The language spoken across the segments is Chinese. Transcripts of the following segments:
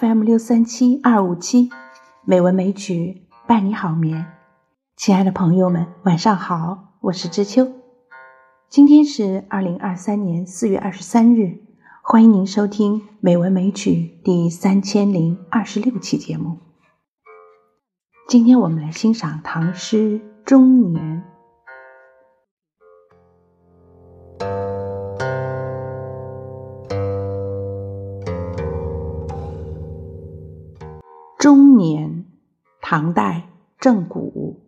FM 六三七二五七，美文美曲伴你好眠。亲爱的朋友们，晚上好，我是知秋。今天是二零二三年四月二十三日，欢迎您收听《美文美曲》第三千零二十六期节目。今天我们来欣赏唐诗《中年》。中年，唐代郑谷。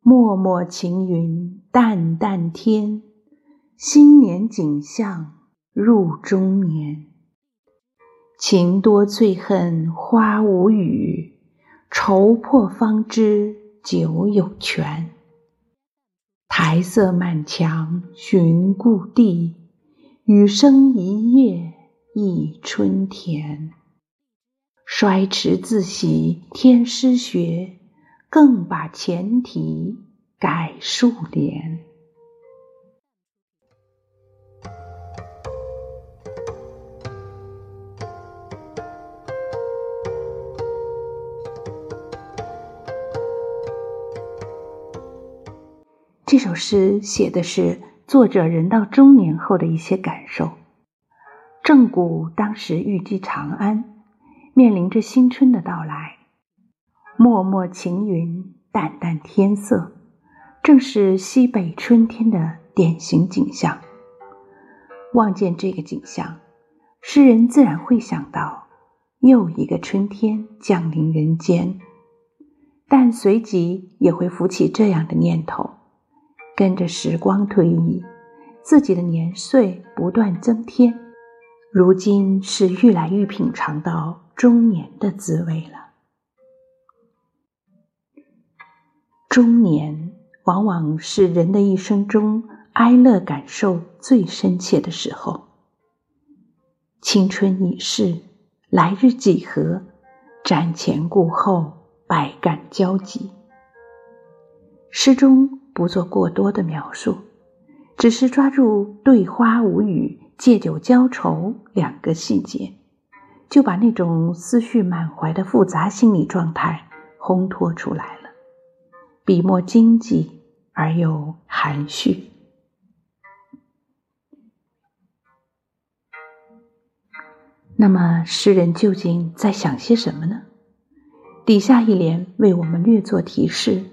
脉脉晴云淡淡天，新年景象入中年。情多最恨花无语，愁破方知酒有权。苔色满墙寻故地，雨声一夜忆春天。衰迟自喜天师学，更把前题改数联。这首诗写的是作者人到中年后的一些感受。郑谷当时寓居长安。面临着新春的到来，脉脉晴云，淡淡天色，正是西北春天的典型景象。望见这个景象，诗人自然会想到又一个春天降临人间，但随即也会浮起这样的念头：跟着时光推移，自己的年岁不断增添，如今是愈来愈品尝到。中年的滋味了。中年往往是人的一生中哀乐感受最深切的时候。青春已逝，来日几何？瞻前顾后，百感交集。诗中不做过多的描述，只是抓住“对花无语，借酒浇愁”两个细节。就把那种思绪满怀的复杂心理状态烘托出来了，笔墨经济而又含蓄。那么，诗人究竟在想些什么呢？底下一联为我们略作提示：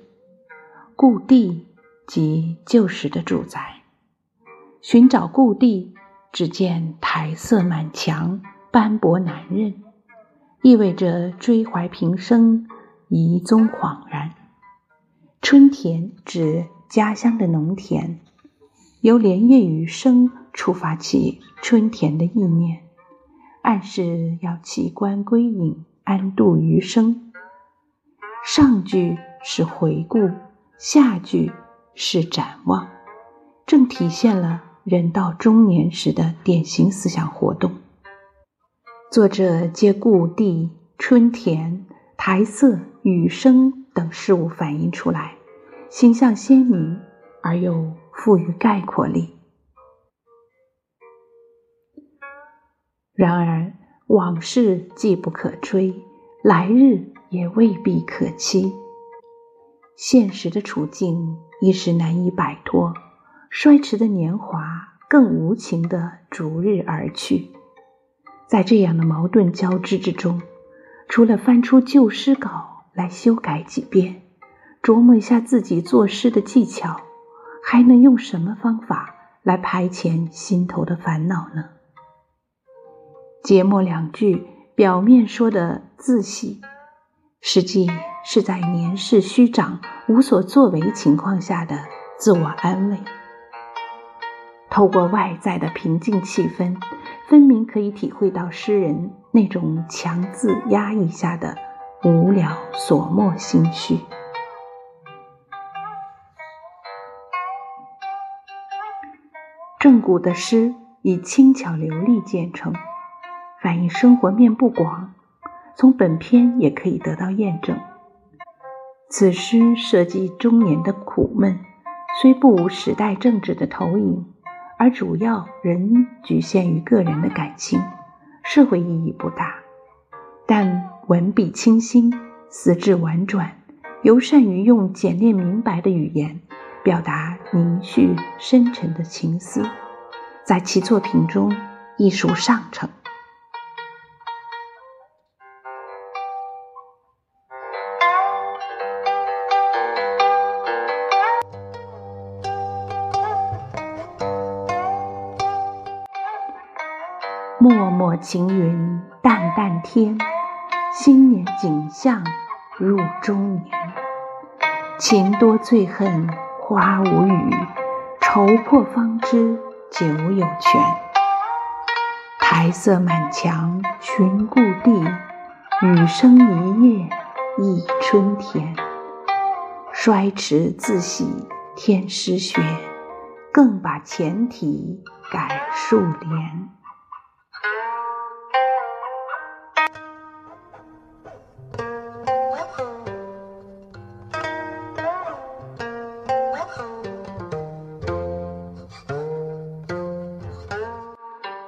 故地即旧时的住宅，寻找故地，只见苔色满墙。斑驳难认，意味着追怀平生，遗踪恍然。春田指家乡的农田，由连夜雨声触发起春田的意念，暗示要弃官归隐，安度余生。上句是回顾，下句是展望，正体现了人到中年时的典型思想活动。作者借故地、春田、苔色、雨声等事物反映出来，形象鲜明而又富于概括力。然而，往事既不可追，来日也未必可期。现实的处境一时难以摆脱，衰迟的年华更无情地逐日而去。在这样的矛盾交织之中，除了翻出旧诗稿来修改几遍，琢磨一下自己作诗的技巧，还能用什么方法来排遣心头的烦恼呢？节末两句表面说的自喜，实际是在年事虚长、无所作为情况下的自我安慰。透过外在的平静气氛。分明可以体会到诗人那种强自压抑下的无聊所默心绪。郑谷的诗以轻巧流利见称，反映生活面不广，从本篇也可以得到验证。此诗涉及中年的苦闷，虽不无时代政治的投影。而主要仍局限于个人的感情，社会意义不大，但文笔清新，词质婉转，尤善于用简练明白的语言表达凝蓄深沉的情思，在其作品中艺术上乘。脉脉晴云淡淡天，新年景象入中年。情多最恨花无语，愁破方知酒有泉。苔色满墙寻故地，雨声一夜忆春天。衰迟自喜添诗学，更把前题改数联。